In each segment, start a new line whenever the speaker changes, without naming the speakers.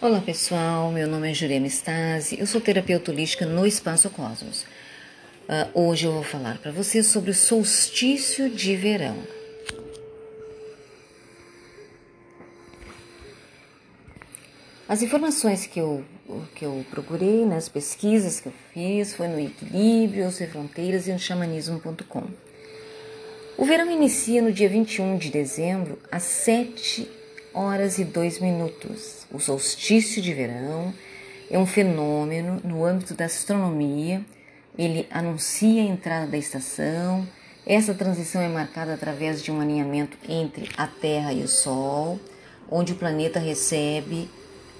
Olá pessoal, meu nome é Jurema Stasi, eu sou terapeuta holística no Espaço Cosmos. Uh, hoje eu vou falar para vocês sobre o solstício de verão. As informações que eu, que eu procurei nas pesquisas que eu fiz foi no Equilíbrio, Sem Fronteiras e no xamanismo.com. O verão inicia no dia 21 de dezembro, às 7 horas e 2 minutos. O solstício de verão é um fenômeno no âmbito da astronomia. Ele anuncia a entrada da estação. Essa transição é marcada através de um alinhamento entre a Terra e o Sol, onde o planeta recebe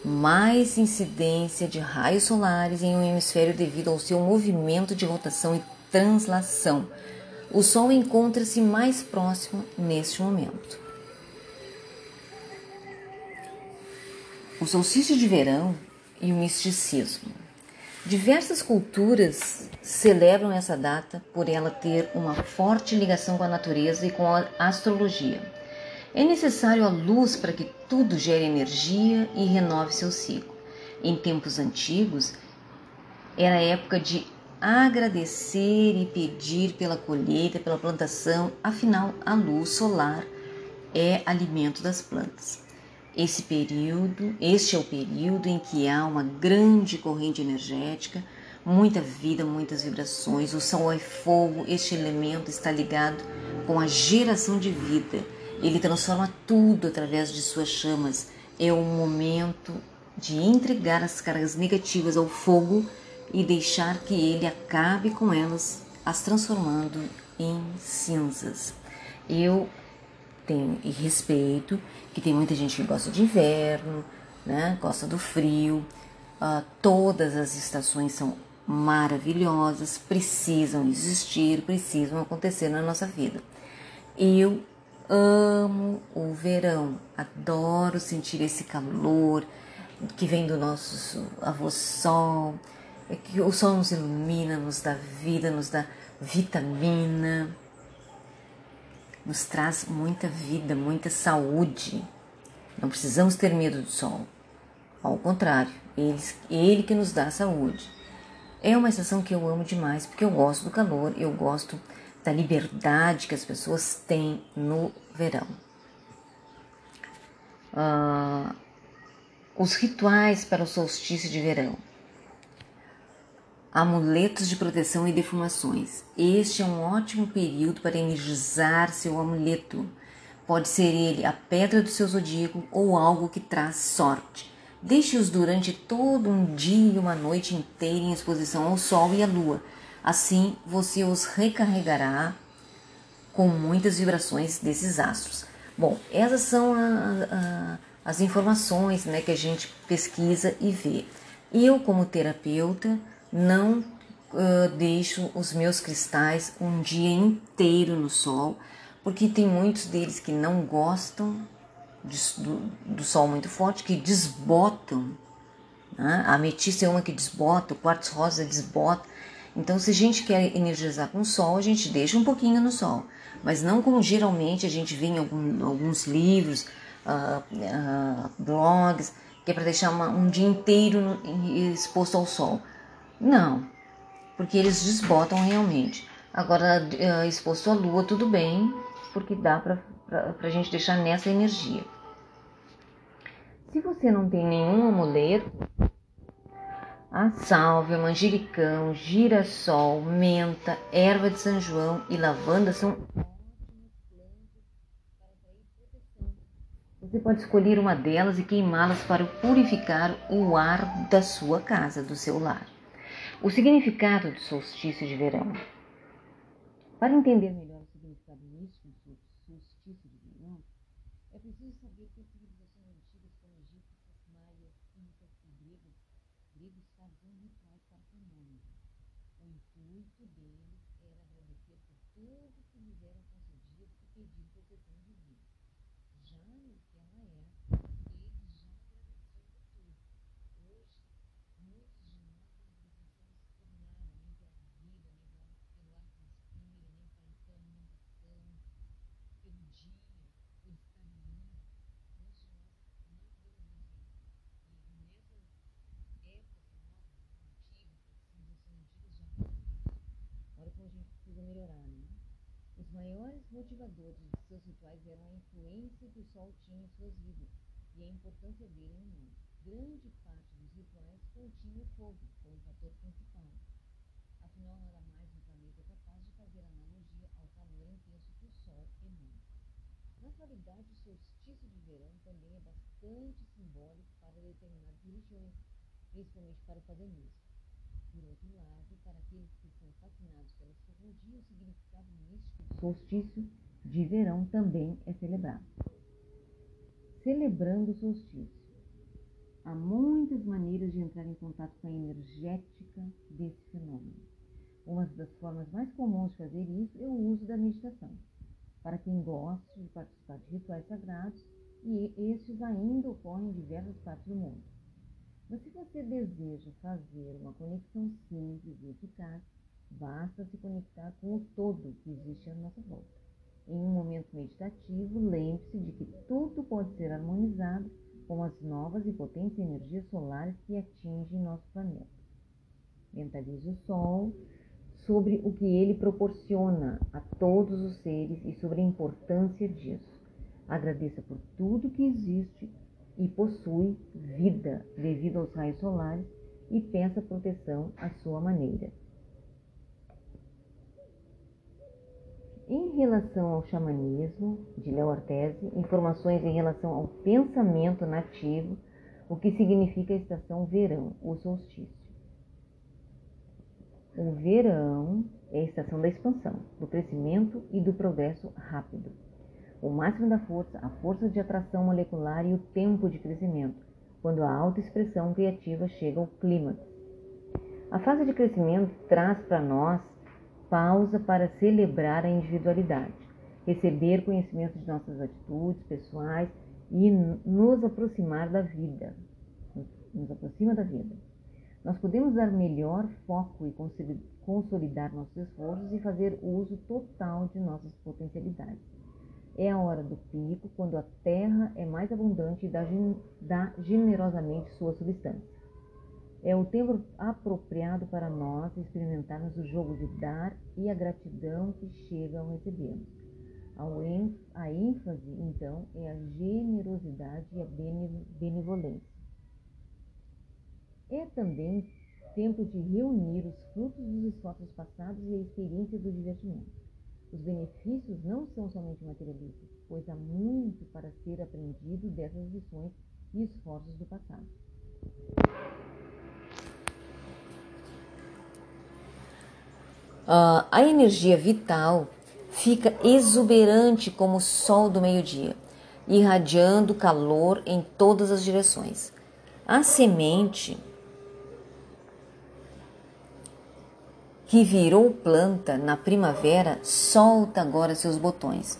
mais incidência de raios solares em um hemisfério devido ao seu movimento de rotação e translação. O Sol encontra-se mais próximo neste momento. O solstício de verão e o misticismo. Diversas culturas celebram essa data por ela ter uma forte ligação com a natureza e com a astrologia. É necessário a luz para que tudo gere energia e renove seu ciclo. Em tempos antigos, era época de agradecer e pedir pela colheita, pela plantação, afinal, a luz solar é alimento das plantas. Esse período, este é o período em que há uma grande corrente energética, muita vida, muitas vibrações. O sol é fogo, este elemento está ligado com a geração de vida ele transforma tudo através de suas chamas. É o momento de entregar as cargas negativas ao fogo e deixar que ele acabe com elas, as transformando em cinzas. Eu tenho e respeito que tem muita gente que gosta de inverno, né? gosta do frio. Uh, todas as estações são maravilhosas, precisam existir, precisam acontecer na nossa vida. Eu Amo o verão, adoro sentir esse calor que vem do nosso avô sol, é que o sol nos ilumina, nos dá vida, nos dá vitamina, nos traz muita vida, muita saúde. Não precisamos ter medo do sol. Ao contrário, ele, ele que nos dá saúde. É uma estação que eu amo demais porque eu gosto do calor, eu gosto da liberdade que as pessoas têm no verão. Uh, os rituais para o solstício de verão. Amuletos de proteção e defumações. Este é um ótimo período para energizar seu amuleto. Pode ser ele a pedra do seu zodíaco ou algo que traz sorte. Deixe-os durante todo um dia e uma noite inteira em exposição ao sol e à lua Assim você os recarregará com muitas vibrações desses astros. Bom, essas são a, a, as informações né, que a gente pesquisa e vê. Eu, como terapeuta, não uh, deixo os meus cristais um dia inteiro no sol, porque tem muitos deles que não gostam de, do, do, sol muito forte, que desbotam. Né? A ametista é uma que desbota, o quartzo rosa desbota. Então, se a gente quer energizar com o sol, a gente deixa um pouquinho no sol, mas não como geralmente a gente vê em algum, alguns livros, uh, uh, blogs, que é para deixar uma, um dia inteiro exposto ao sol. Não, porque eles desbotam realmente. Agora, uh, exposto à lua, tudo bem, porque dá para a gente deixar nessa energia. Se você não tem nenhum amuleto, a sálvia, manjericão, girassol, menta, erva de São João e lavanda são Você pode escolher uma delas e queimá-las para purificar o ar da sua casa, do seu lar. O significado do solstício de verão. Para entender melhor o significado místico do solstício de verão, é preciso saber que as civilizações antigas como egípcios, maias, incas e gregos gregos faziam rituais para fenômenos. O intuito deles era agradecer por tudo que lhes era concedido e pedir proteção divina. Já naquela era, eles já agradeciam por tudo. Hoje, muitos de nós nem precisamos se tornar nem pela vida, nem pelo ar que respira, nem pela cama, alimentação, pelo dia, por estar livre. Muitos de nós não podemos viver. E maiores motivadores de seus rituais eram a influência que o sol tinha em suas vidas e a importância dele no mundo. Grande parte dos rituais continha o fogo como fator principal. Afinal, nada mais no planeta capaz de fazer analogia ao calor intenso que o sol emana. Na atualidade, o solstício de verão também é bastante simbólico para determinadas religiões, principalmente para o paganismo. Por outro lado, para aqueles que são fascinados pela astrologia, o significado místico do solstício de verão também é celebrado. Celebrando o solstício. Há muitas maneiras de entrar em contato com a energética desse fenômeno. Uma das formas mais comuns de fazer isso é o uso da meditação. Para quem gosta de participar de rituais sagrados, e estes ainda ocorrem em diversas partes do mundo. Mas se você deseja fazer uma conexão simples e eficaz, basta se conectar com o todo que existe à nossa volta. Em um momento meditativo, lembre-se de que tudo pode ser harmonizado com as novas e potentes energias solares que atingem nosso planeta. Mentalize o Sol sobre o que ele proporciona a todos os seres e sobre a importância disso. Agradeça por tudo que existe e possui vida devido aos raios solares e peça proteção à sua maneira. Em relação ao xamanismo de Léo Artese, informações em relação ao pensamento nativo, o que significa a estação verão, o solstício. O verão é a estação da expansão, do crescimento e do progresso rápido o máximo da força, a força de atração molecular e o tempo de crescimento, quando a autoexpressão criativa chega ao clímax. A fase de crescimento traz para nós pausa para celebrar a individualidade, receber conhecimento de nossas atitudes pessoais e nos aproximar da vida. Nos aproxima da vida. Nós podemos dar melhor foco e consolidar nossos esforços e fazer uso total de nossas potencialidades. É a hora do pico, quando a terra é mais abundante e dá, dá generosamente sua substância. É o tempo apropriado para nós experimentarmos o jogo de dar e a gratidão que chega ao recebermos. A ênfase, então, é a generosidade e a benevolência. É também tempo de reunir os frutos dos esforços passados e a experiência do divertimento. Os benefícios não são somente materialistas, pois há muito para ser aprendido dessas lições e esforços do passado. Uh, a energia vital fica exuberante como o sol do meio-dia, irradiando calor em todas as direções. A semente que virou planta na primavera, solta agora seus botões.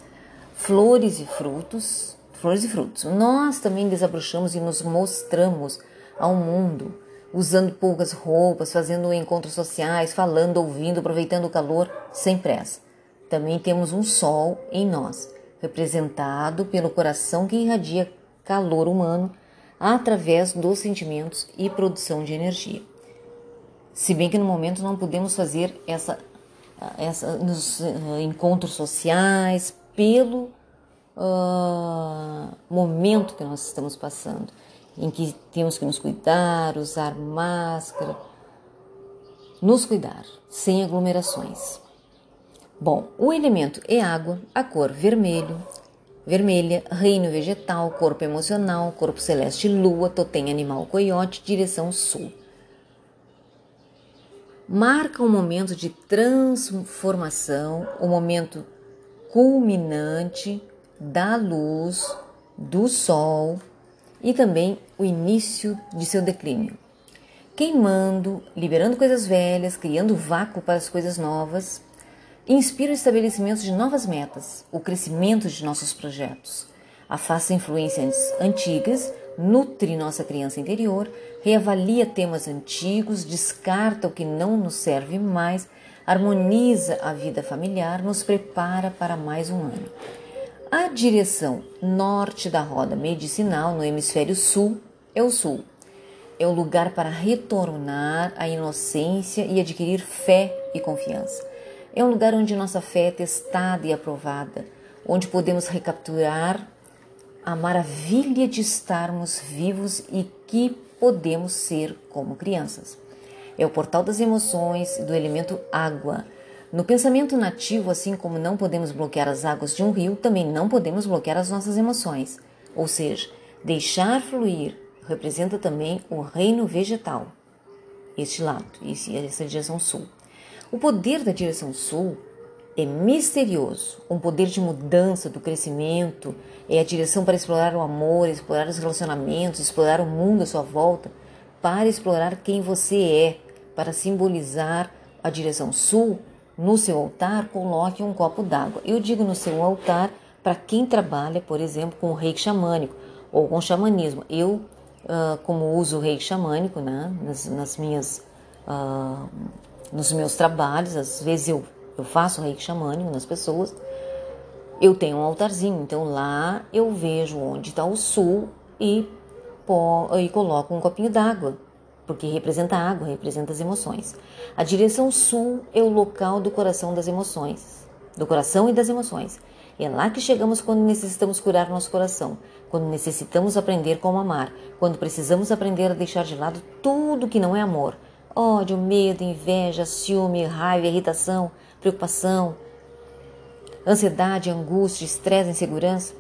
Flores e frutos, flores e frutos. Nós também desabrochamos e nos mostramos ao mundo, usando poucas roupas, fazendo encontros sociais, falando, ouvindo, aproveitando o calor sem pressa. Também temos um sol em nós, representado pelo coração que irradia calor humano através dos sentimentos e produção de energia. Se bem que no momento não podemos fazer essa, essa nos uh, encontros sociais pelo uh, momento que nós estamos passando, em que temos que nos cuidar, usar máscara, nos cuidar, sem aglomerações. Bom, o elemento é água, a cor vermelho, vermelha, reino vegetal, corpo emocional, corpo celeste, lua, totem animal, coiote, direção sul marca um momento de transformação, o um momento culminante da luz do sol e também o início de seu declínio. Queimando, liberando coisas velhas, criando vácuo para as coisas novas, inspira o estabelecimento de novas metas, o crescimento de nossos projetos, afasta influências antigas nutre nossa criança interior, reavalia temas antigos, descarta o que não nos serve mais, harmoniza a vida familiar, nos prepara para mais um ano. A direção norte da roda medicinal no hemisfério sul é o sul. É o lugar para retornar à inocência e adquirir fé e confiança. É um lugar onde nossa fé é testada e aprovada, onde podemos recapturar a maravilha de estarmos vivos e que podemos ser como crianças. É o portal das emoções do elemento água. No pensamento nativo, assim como não podemos bloquear as águas de um rio, também não podemos bloquear as nossas emoções. Ou seja, deixar fluir representa também o reino vegetal. Este lado, essa direção sul. O poder da direção sul é misterioso, um poder de mudança, do crescimento, é a direção para explorar o amor, explorar os relacionamentos, explorar o mundo à sua volta, para explorar quem você é, para simbolizar a direção sul. No seu altar, coloque um copo d'água. Eu digo no seu altar para quem trabalha, por exemplo, com o reiki xamânico ou com xamanismo. Eu, uh, como uso o reiki xamânico né, nas, nas minhas, uh, nos meus trabalhos, às vezes eu eu faço reiki xamânico nas pessoas. Eu tenho um altarzinho, então lá eu vejo onde está o sul e, pô, e coloco um copinho d'água, porque representa água, representa as emoções. A direção sul é o local do coração das emoções, do coração e das emoções. É lá que chegamos quando necessitamos curar nosso coração, quando necessitamos aprender como amar, quando precisamos aprender a deixar de lado tudo que não é amor. Ódio, medo, inveja, ciúme, raiva, irritação, preocupação, ansiedade, angústia, estresse, insegurança.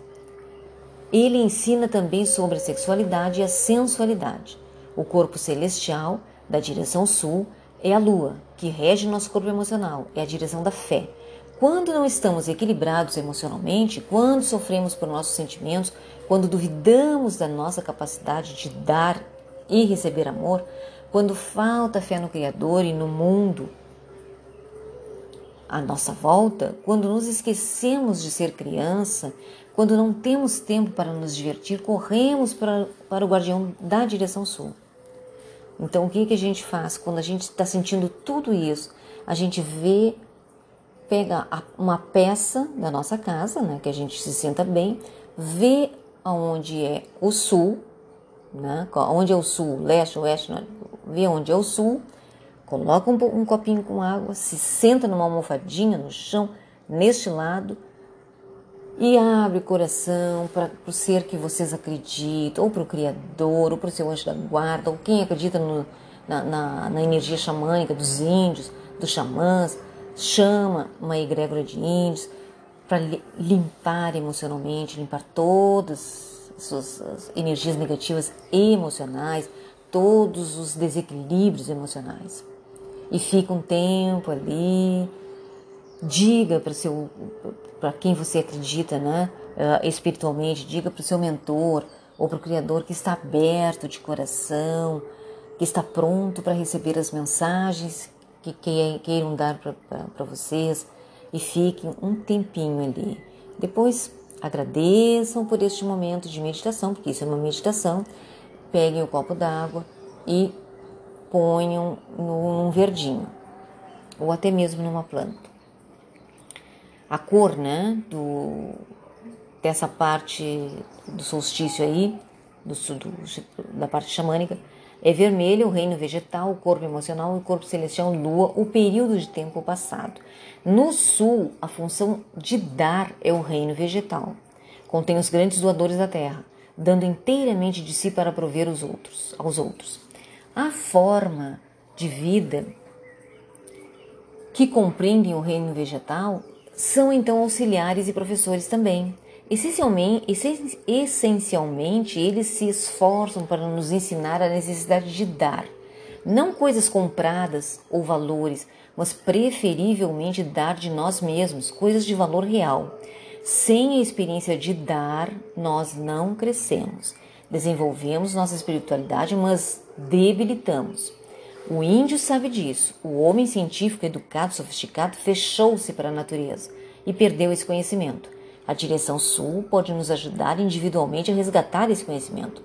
Ele ensina também sobre a sexualidade e a sensualidade. O corpo celestial, da direção sul, é a lua, que rege nosso corpo emocional, é a direção da fé. Quando não estamos equilibrados emocionalmente, quando sofremos por nossos sentimentos, quando duvidamos da nossa capacidade de dar e receber amor, quando falta fé no Criador e no mundo, à nossa volta, quando nos esquecemos de ser criança, quando não temos tempo para nos divertir, corremos para, para o guardião da direção sul. Então, o que, que a gente faz quando a gente está sentindo tudo isso? A gente vê, pega uma peça da nossa casa, né, que a gente se senta bem, vê aonde é o sul, né, onde é o sul, leste, oeste, vê onde é o sul, Coloca um, um copinho com água, se senta numa almofadinha no chão, neste lado, e abre o coração para o ser que vocês acreditam, ou para o Criador, ou para o seu anjo da guarda, ou quem acredita no, na, na, na, energia xamânica dos índios, dos xamãs, chama uma egrégora de índios para limpar emocionalmente, limpar todas as suas energias negativas emocionais, todos os desequilíbrios emocionais e fica um tempo ali. Diga para seu para quem você acredita, né, uh, espiritualmente, diga para o seu mentor ou para o criador que está aberto de coração, que está pronto para receber as mensagens que queiram dar para vocês e fiquem um tempinho ali. Depois agradeçam por este momento de meditação, porque isso é uma meditação. Peguem o copo d'água e ponham num verdinho ou até mesmo numa planta. A cor, né, do, dessa parte do solstício aí, do, do, da parte xamânica, é vermelho, o reino vegetal, o corpo emocional, o corpo celestial, lua, o período de tempo passado. No sul, a função de dar é o reino vegetal. Contém os grandes doadores da terra, dando inteiramente de si para prover os outros, aos outros. A forma de vida que compreendem o reino vegetal são então auxiliares e professores também. Essencialmente, essencialmente, eles se esforçam para nos ensinar a necessidade de dar, não coisas compradas ou valores, mas preferivelmente dar de nós mesmos, coisas de valor real. Sem a experiência de dar, nós não crescemos. Desenvolvemos nossa espiritualidade, mas debilitamos. O índio sabe disso. O homem científico, educado, sofisticado, fechou-se para a natureza e perdeu esse conhecimento. A direção sul pode nos ajudar individualmente a resgatar esse conhecimento.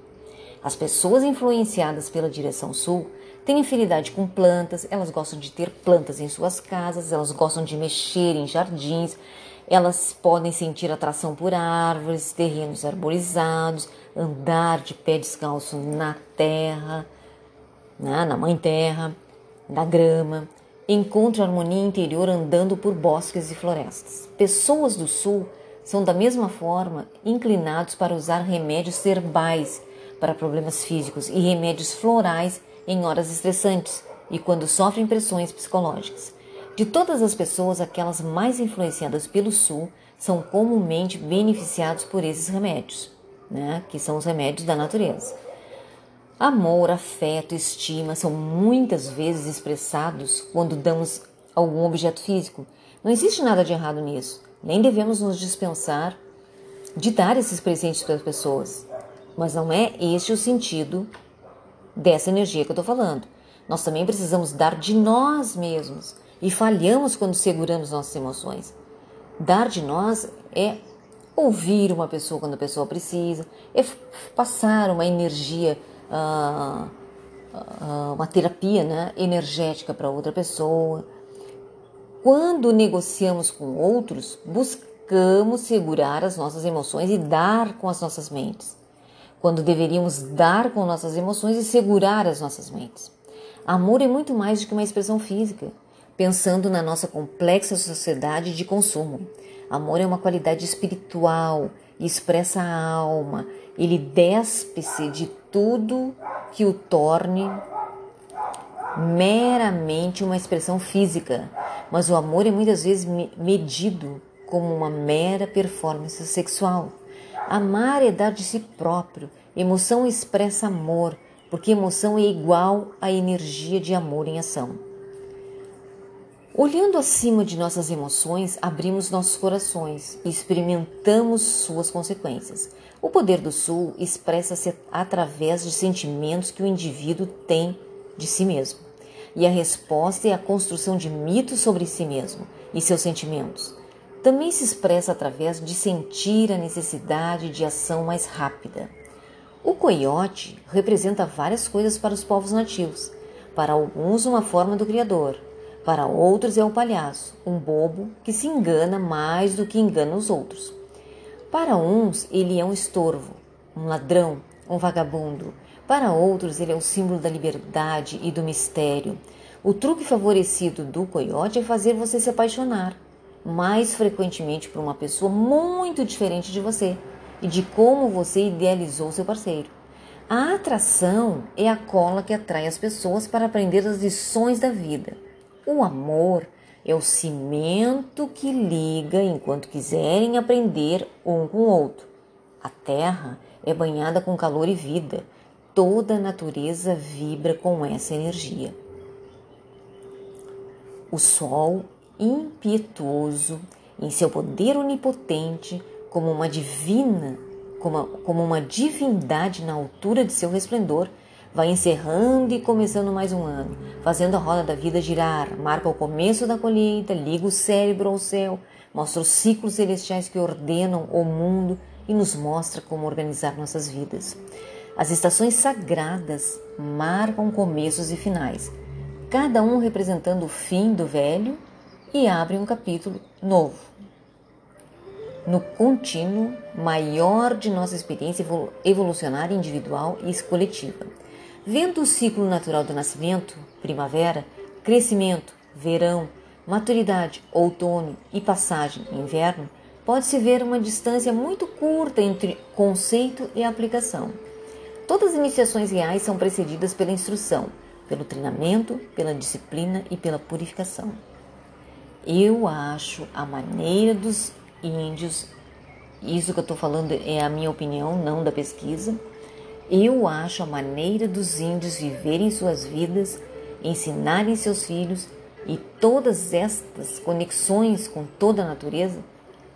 As pessoas influenciadas pela direção sul têm afinidade com plantas, elas gostam de ter plantas em suas casas, elas gostam de mexer em jardins, elas podem sentir atração por árvores, terrenos arborizados, andar de pé descalço na terra, né, na mãe terra, na grama. encontro harmonia interior andando por bosques e florestas. Pessoas do sul são da mesma forma inclinados para usar remédios herbais para problemas físicos e remédios florais em horas estressantes e quando sofrem pressões psicológicas. De todas as pessoas, aquelas mais influenciadas pelo sul são comumente beneficiados por esses remédios, né, que são os remédios da natureza. Amor, afeto, estima são muitas vezes expressados quando damos algum objeto físico. Não existe nada de errado nisso, nem devemos nos dispensar de dar esses presentes para as pessoas. Mas não é este o sentido dessa energia que eu estou falando. Nós também precisamos dar de nós mesmos e falhamos quando seguramos nossas emoções. Dar de nós é ouvir uma pessoa quando a pessoa precisa, é passar uma energia uh, uh, uma terapia né, energética para outra pessoa. Quando negociamos com outros, buscamos segurar as nossas emoções e dar com as nossas mentes. Quando deveríamos dar com nossas emoções e segurar as nossas mentes. Amor é muito mais do que uma expressão física, pensando na nossa complexa sociedade de consumo. Amor é uma qualidade espiritual, expressa a alma, ele despe-se de tudo que o torne meramente uma expressão física, mas o amor é muitas vezes medido como uma mera performance sexual. Amar é dar de si próprio, emoção expressa amor, porque emoção é igual à energia de amor em ação. Olhando acima de nossas emoções, abrimos nossos corações e experimentamos suas consequências. O poder do sul expressa-se através de sentimentos que o indivíduo tem de si mesmo. E a resposta é a construção de mitos sobre si mesmo e seus sentimentos. Também se expressa através de sentir a necessidade de ação mais rápida. O coiote representa várias coisas para os povos nativos. Para alguns, uma forma do Criador para outros é um palhaço, um bobo que se engana mais do que engana os outros. Para uns, ele é um estorvo, um ladrão, um vagabundo. Para outros, ele é o símbolo da liberdade e do mistério. O truque favorecido do coiote é fazer você se apaixonar mais frequentemente por uma pessoa muito diferente de você e de como você idealizou seu parceiro. A atração é a cola que atrai as pessoas para aprender as lições da vida. O amor é o cimento que liga enquanto quiserem aprender um com o outro. A terra é banhada com calor e vida. Toda a natureza vibra com essa energia. O sol, impietuoso, em seu poder onipotente, como uma divina, como, como uma divindade na altura de seu resplendor, vai encerrando e começando mais um ano, fazendo a roda da vida girar, marca o começo da colheita, liga o cérebro ao céu, mostra os ciclos celestiais que ordenam o mundo e nos mostra como organizar nossas vidas. As estações sagradas marcam começos e finais, cada um representando o fim do velho e abre um capítulo novo. No contínuo maior de nossa experiência evolucionária individual e coletiva. Vendo o ciclo natural do nascimento, primavera, crescimento, verão, maturidade, outono e passagem, inverno, pode-se ver uma distância muito curta entre conceito e aplicação. Todas as iniciações reais são precedidas pela instrução, pelo treinamento, pela disciplina e pela purificação. Eu acho a maneira dos índios, isso que eu estou falando é a minha opinião, não da pesquisa, eu acho a maneira dos índios viverem suas vidas, ensinarem seus filhos e todas estas conexões com toda a natureza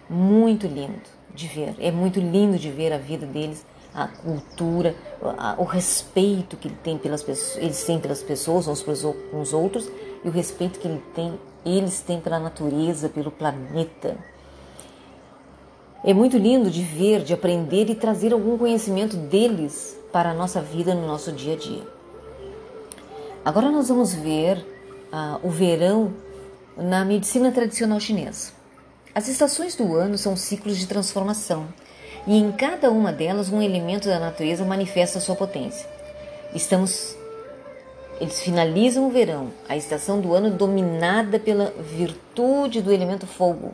muito lindo de ver. É muito lindo de ver a vida deles, a cultura, o respeito que eles têm pelas pessoas uns para os outros e o respeito que eles têm pela natureza, pelo planeta. É muito lindo de ver, de aprender e trazer algum conhecimento deles para a nossa vida no nosso dia a dia. Agora nós vamos ver uh, o verão na medicina tradicional chinesa. As estações do ano são ciclos de transformação e em cada uma delas um elemento da natureza manifesta sua potência. Estamos eles finalizam o verão, a estação do ano dominada pela virtude do elemento fogo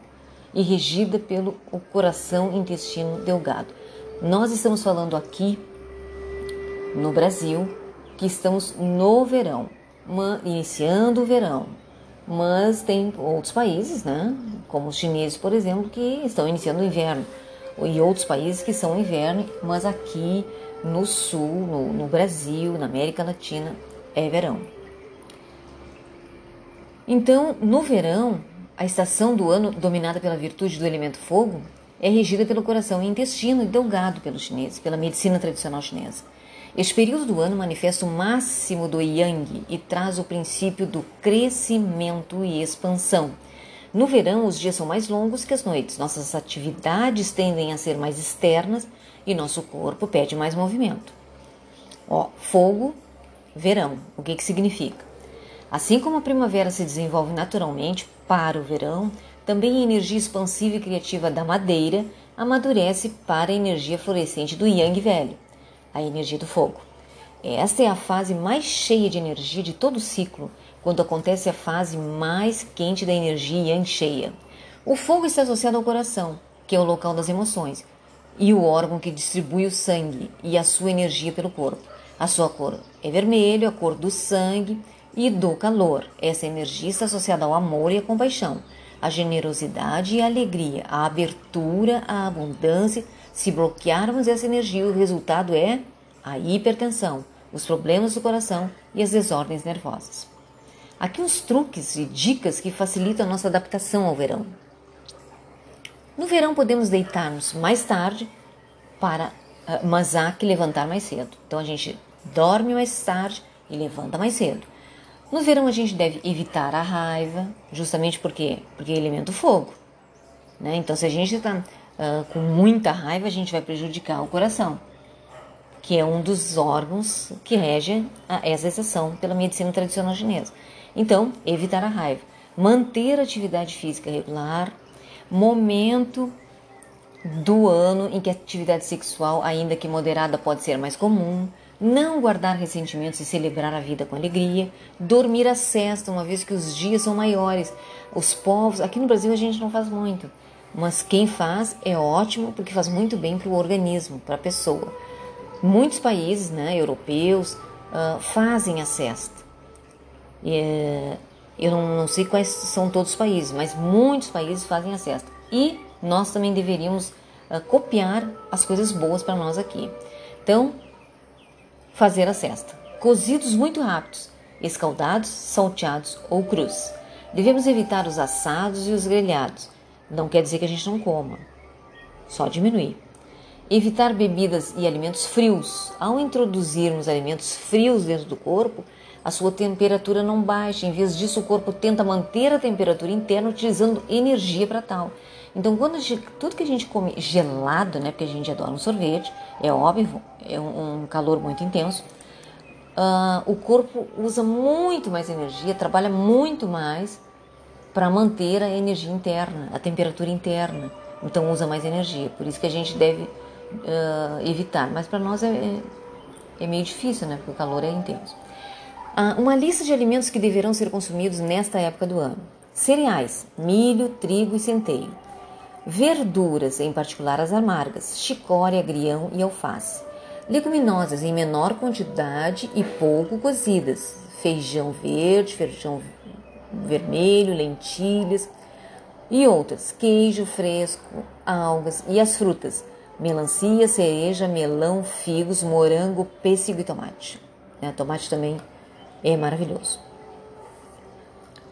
e regida pelo o coração intestino delgado. Nós estamos falando aqui no Brasil que estamos no verão, iniciando o verão, mas tem outros países, né, como os chineses, por exemplo, que estão iniciando o inverno, e outros países que são inverno, mas aqui no sul, no, no Brasil, na América Latina, é verão. Então, no verão, a estação do ano dominada pela virtude do elemento fogo é regida pelo coração e intestino e delgado pelos chineses, pela medicina tradicional chinesa. Este período do ano manifesta o máximo do Yang e traz o princípio do crescimento e expansão. No verão, os dias são mais longos que as noites, nossas atividades tendem a ser mais externas e nosso corpo pede mais movimento. Ó, fogo, verão, o que, que significa? Assim como a primavera se desenvolve naturalmente para o verão, também a energia expansiva e criativa da madeira amadurece para a energia florescente do Yang velho a energia do fogo. Esta é a fase mais cheia de energia de todo o ciclo, quando acontece a fase mais quente da energia yang cheia. O fogo está associado ao coração, que é o local das emoções, e o órgão que distribui o sangue e a sua energia pelo corpo. A sua cor é vermelho, a cor do sangue e do calor. Essa energia está associada ao amor e à compaixão, à generosidade e à alegria, à abertura, à abundância se bloquearmos essa energia, o resultado é a hipertensão, os problemas do coração e as desordens nervosas. Aqui uns truques e dicas que facilitam a nossa adaptação ao verão. No verão podemos deitar-nos mais tarde para, ah, mas há que levantar mais cedo. Então a gente dorme mais tarde e levanta mais cedo. No verão a gente deve evitar a raiva, justamente porque porque é elemento fogo. Né? Então se a gente está uh, com muita raiva, a gente vai prejudicar o coração, que é um dos órgãos que rege a, essa exceção pela medicina tradicional chinesa. Então, evitar a raiva, manter a atividade física regular, momento do ano em que a atividade sexual, ainda que moderada, pode ser mais comum, não guardar ressentimentos e celebrar a vida com alegria, dormir a cesta, uma vez que os dias são maiores. Os povos, aqui no Brasil a gente não faz muito, mas quem faz é ótimo porque faz muito bem para o organismo, para a pessoa. Muitos países né, europeus uh, fazem a cesta. E, eu não, não, sei quais são todos os países, mas muitos países fazem a cesta. E nós também deveríamos uh, copiar as coisas boas para nós aqui. Então, fazer a cesta. Cozidos muito rápidos, escaldados, salteados ou crus. Devemos evitar os assados e os grelhados não quer dizer que a gente não coma, só diminuir. Evitar bebidas e alimentos frios. Ao introduzirmos alimentos frios dentro do corpo, a sua temperatura não baixa. Em vez disso, o corpo tenta manter a temperatura interna utilizando energia para tal. Então, quando tudo que a gente come gelado, né, porque a gente adora um sorvete, é óbvio, é um, um calor muito intenso, uh, o corpo usa muito mais energia, trabalha muito mais para manter a energia interna, a temperatura interna. Então usa mais energia. Por isso que a gente deve uh, evitar. Mas para nós é, é, é, meio difícil, né? Porque o calor é intenso. Uh, uma lista de alimentos que deverão ser consumidos nesta época do ano: cereais, milho, trigo e centeio. Verduras, em particular as amargas, chicória, agrião e alface. Leguminosas em menor quantidade e pouco cozidas. Feijão verde, feijão vermelho, lentilhas e outras, queijo fresco, algas e as frutas, melancia, cereja, melão, figos, morango, pêssego e tomate. É, tomate também é maravilhoso.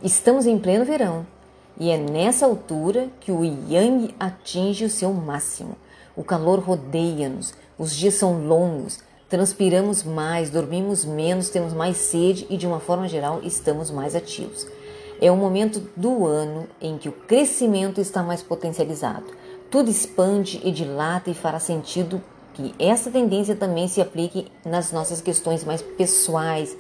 Estamos em pleno verão e é nessa altura que o yang atinge o seu máximo. O calor rodeia-nos, os dias são longos, transpiramos mais, dormimos menos, temos mais sede e, de uma forma geral, estamos mais ativos. É o momento do ano em que o crescimento está mais potencializado. Tudo expande e dilata e fará sentido que essa tendência também se aplique nas nossas questões mais pessoais.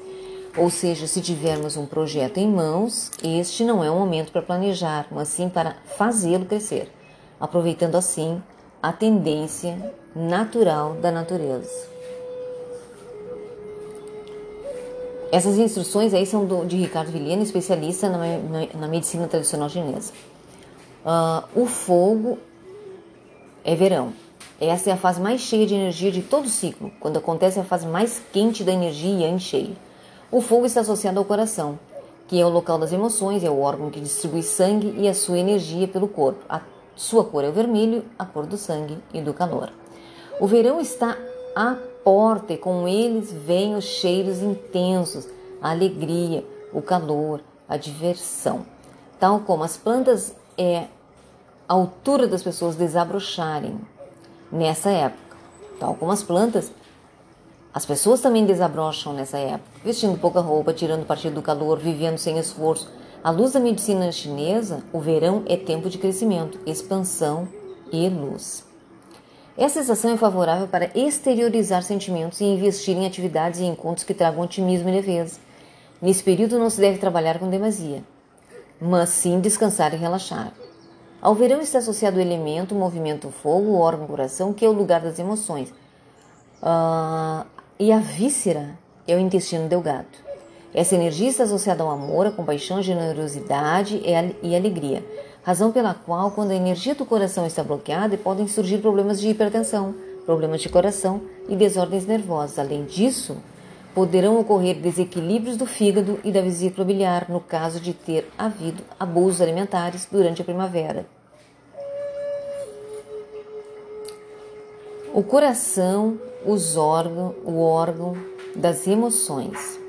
Ou seja, se tivermos um projeto em mãos, este não é o momento para planejar, mas sim para fazê-lo crescer, aproveitando assim a tendência natural da natureza. Essas instruções aí são do, de Ricardo Vilhena, especialista na, na, na medicina tradicional chinesa. Uh, o fogo é verão. Essa é a fase mais cheia de energia de todo o ciclo, quando acontece a fase mais quente da energia em cheio. O fogo está associado ao coração, que é o local das emoções, é o órgão que distribui sangue e a sua energia pelo corpo. A sua cor é o vermelho, a cor do sangue e do calor. O verão está à porta e com eles vêm os cheiros intensos, a alegria, o calor, a diversão. Tal como as plantas é a altura das pessoas desabrocharem nessa época. Tal como as plantas, as pessoas também desabrocham nessa época, vestindo pouca roupa, tirando partido do calor, vivendo sem esforço. À luz da medicina chinesa, o verão é tempo de crescimento, expansão e luz. Essa estação é favorável para exteriorizar sentimentos e investir em atividades e encontros que tragam otimismo e leveza. Nesse período não se deve trabalhar com demasia, mas sim descansar e relaxar. Ao verão está associado o elemento, o movimento, o fogo, o órgão, o coração, que é o lugar das emoções. Uh, e a víscera é o intestino delgado. Essa energia está associada ao amor, à compaixão, à generosidade e alegria razão pela qual, quando a energia do coração está bloqueada, podem surgir problemas de hipertensão, problemas de coração e desordens nervosas. Além disso, poderão ocorrer desequilíbrios do fígado e da vesícula biliar no caso de ter havido abusos alimentares durante a primavera. O coração, os órgãos, o órgão das emoções.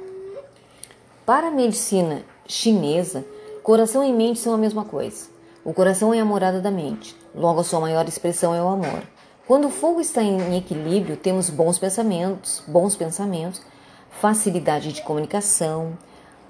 Para a medicina chinesa, coração e mente são a mesma coisa. O coração é a morada da mente, logo a sua maior expressão é o amor. Quando o fogo está em equilíbrio, temos bons pensamentos, bons pensamentos, facilidade de comunicação,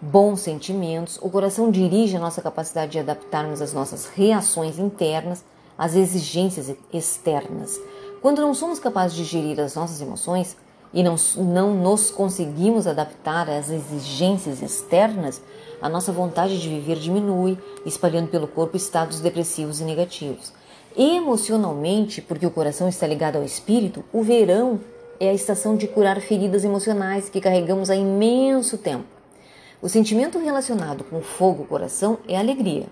bons sentimentos. O coração dirige a nossa capacidade de adaptarmos as nossas reações internas às exigências externas. Quando não somos capazes de gerir as nossas emoções e não, não nos conseguimos adaptar às exigências externas, a nossa vontade de viver diminui, espalhando pelo corpo estados depressivos e negativos. Emocionalmente, porque o coração está ligado ao espírito, o verão é a estação de curar feridas emocionais que carregamos há imenso tempo. O sentimento relacionado com o fogo coração é alegria.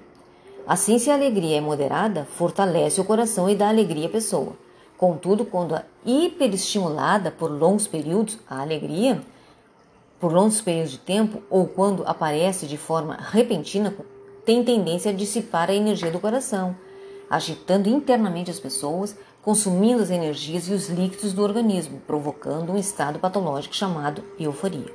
Assim, se a alegria é moderada, fortalece o coração e dá alegria à pessoa. Contudo, quando hiperestimulada por longos períodos, a alegria por longos períodos de tempo ou quando aparece de forma repentina, tem tendência a dissipar a energia do coração, agitando internamente as pessoas, consumindo as energias e os líquidos do organismo, provocando um estado patológico chamado euforia.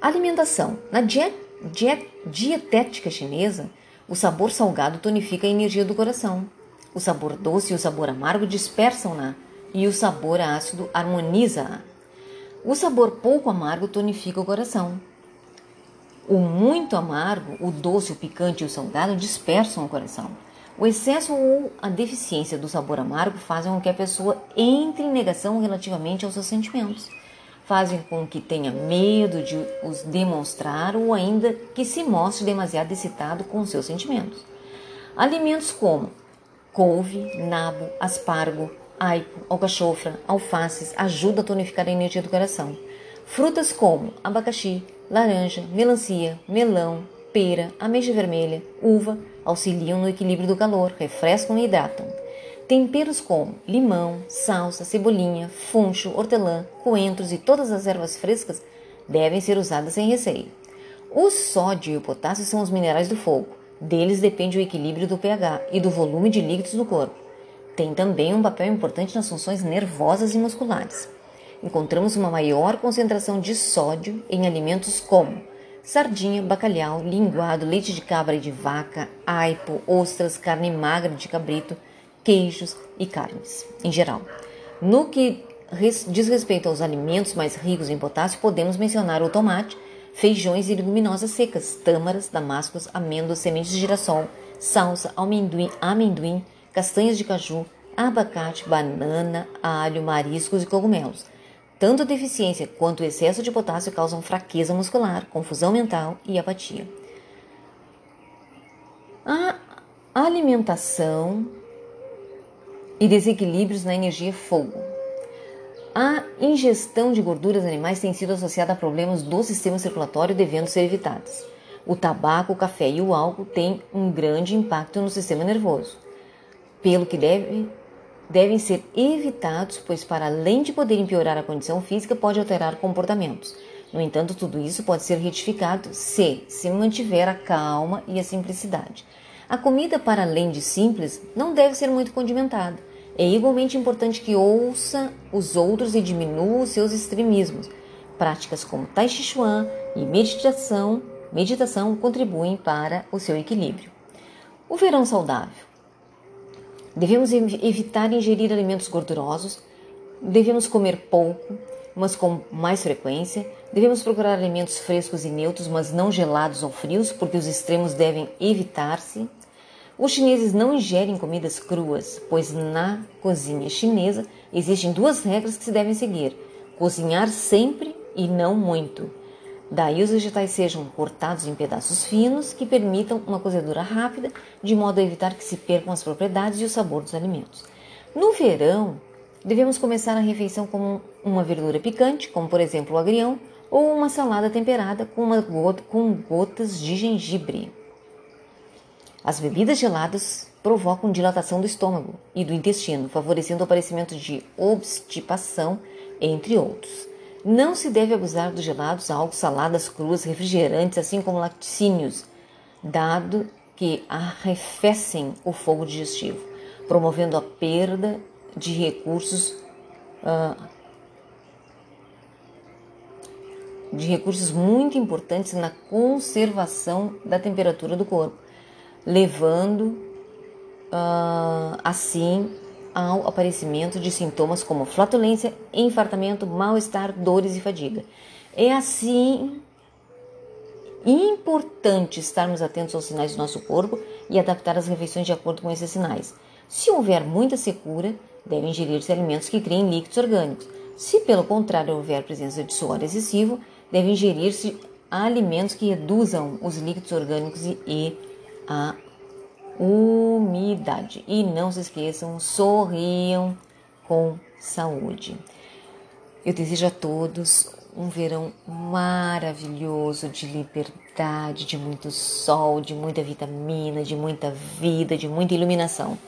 Alimentação. Na diet, diet, dietética chinesa, o sabor salgado tonifica a energia do coração. O sabor doce e o sabor amargo dispersam-na e o sabor ácido harmoniza-a. O sabor pouco amargo tonifica o coração. O muito amargo, o doce, o picante e o salgado dispersam o coração. O excesso ou a deficiência do sabor amargo fazem com que a pessoa entre em negação relativamente aos seus sentimentos. Fazem com que tenha medo de os demonstrar ou ainda que se mostre demasiado excitado com seus sentimentos. Alimentos como couve, nabo, aspargo, aipo, alcachofra, alfaces ajuda a tonificar a energia do coração. Frutas como abacaxi, laranja, melancia, melão, pera, ameixa vermelha, uva auxiliam no equilíbrio do calor, refrescam e hidratam. Temperos como limão, salsa, cebolinha, funcho, hortelã, coentros e todas as ervas frescas devem ser usadas sem receio. O sódio e o potássio são os minerais do fogo. Deles depende o equilíbrio do pH e do volume de líquidos do corpo tem também um papel importante nas funções nervosas e musculares. Encontramos uma maior concentração de sódio em alimentos como sardinha, bacalhau, linguado, leite de cabra e de vaca, aipo, ostras, carne magra de cabrito, queijos e carnes, em geral. No que diz respeito aos alimentos mais ricos em potássio, podemos mencionar o tomate, feijões e leguminosas secas, tâmaras, damascos, amêndoas, sementes de girassol, salsa, amendoim, amendoim castanhas de caju, abacate, banana, alho, mariscos e cogumelos. Tanto a deficiência quanto o excesso de potássio causam fraqueza muscular, confusão mental e apatia. A alimentação e desequilíbrios na energia fogo. Ingestão de gorduras animais tem sido associada a problemas do sistema circulatório devendo ser evitadas. O tabaco, o café e o álcool têm um grande impacto no sistema nervoso, pelo que deve, devem ser evitados, pois, para além de poderem piorar a condição física, pode alterar comportamentos. No entanto, tudo isso pode ser retificado se se mantiver a calma e a simplicidade. A comida, para além de simples, não deve ser muito condimentada é igualmente importante que ouça os outros e diminua os seus extremismos. Práticas como Tai Chi Chuan e meditação, meditação contribuem para o seu equilíbrio. O verão saudável. Devemos evitar ingerir alimentos gordurosos, devemos comer pouco, mas com mais frequência. Devemos procurar alimentos frescos e neutros, mas não gelados ou frios, porque os extremos devem evitar-se. Os chineses não ingerem comidas cruas, pois na cozinha chinesa existem duas regras que se devem seguir: cozinhar sempre e não muito. Daí os vegetais sejam cortados em pedaços finos que permitam uma cozedura rápida, de modo a evitar que se percam as propriedades e o sabor dos alimentos. No verão, devemos começar a refeição com uma verdura picante, como por exemplo o agrião, ou uma salada temperada com, com gotas de gengibre. As bebidas geladas provocam dilatação do estômago e do intestino, favorecendo o aparecimento de obstipação, entre outros. Não se deve abusar dos gelados, algo, saladas cruas, refrigerantes, assim como laticínios, dado que arrefecem o fogo digestivo, promovendo a perda de recursos uh, de recursos muito importantes na conservação da temperatura do corpo levando uh, assim ao aparecimento de sintomas como flatulência, infartamento, mal-estar, dores e fadiga. É assim importante estarmos atentos aos sinais do nosso corpo e adaptar as refeições de acordo com esses sinais. Se houver muita secura, devem ingerir-se alimentos que criem líquidos orgânicos. Se, pelo contrário, houver presença de suor excessivo, devem ingerir-se alimentos que reduzam os líquidos orgânicos e, e a umidade. E não se esqueçam, sorriam com saúde. Eu desejo a todos um verão maravilhoso de liberdade, de muito sol, de muita vitamina, de muita vida, de muita iluminação.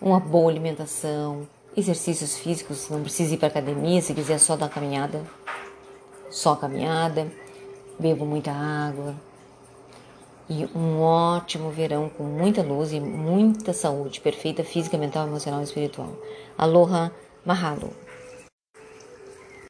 Uma boa alimentação, exercícios físicos, não precisa ir para academia, se quiser só dar caminhada, só caminhada. Bebo muita água, e um ótimo verão com muita luz e muita saúde perfeita física, mental, emocional e espiritual. Aloha, mahalo.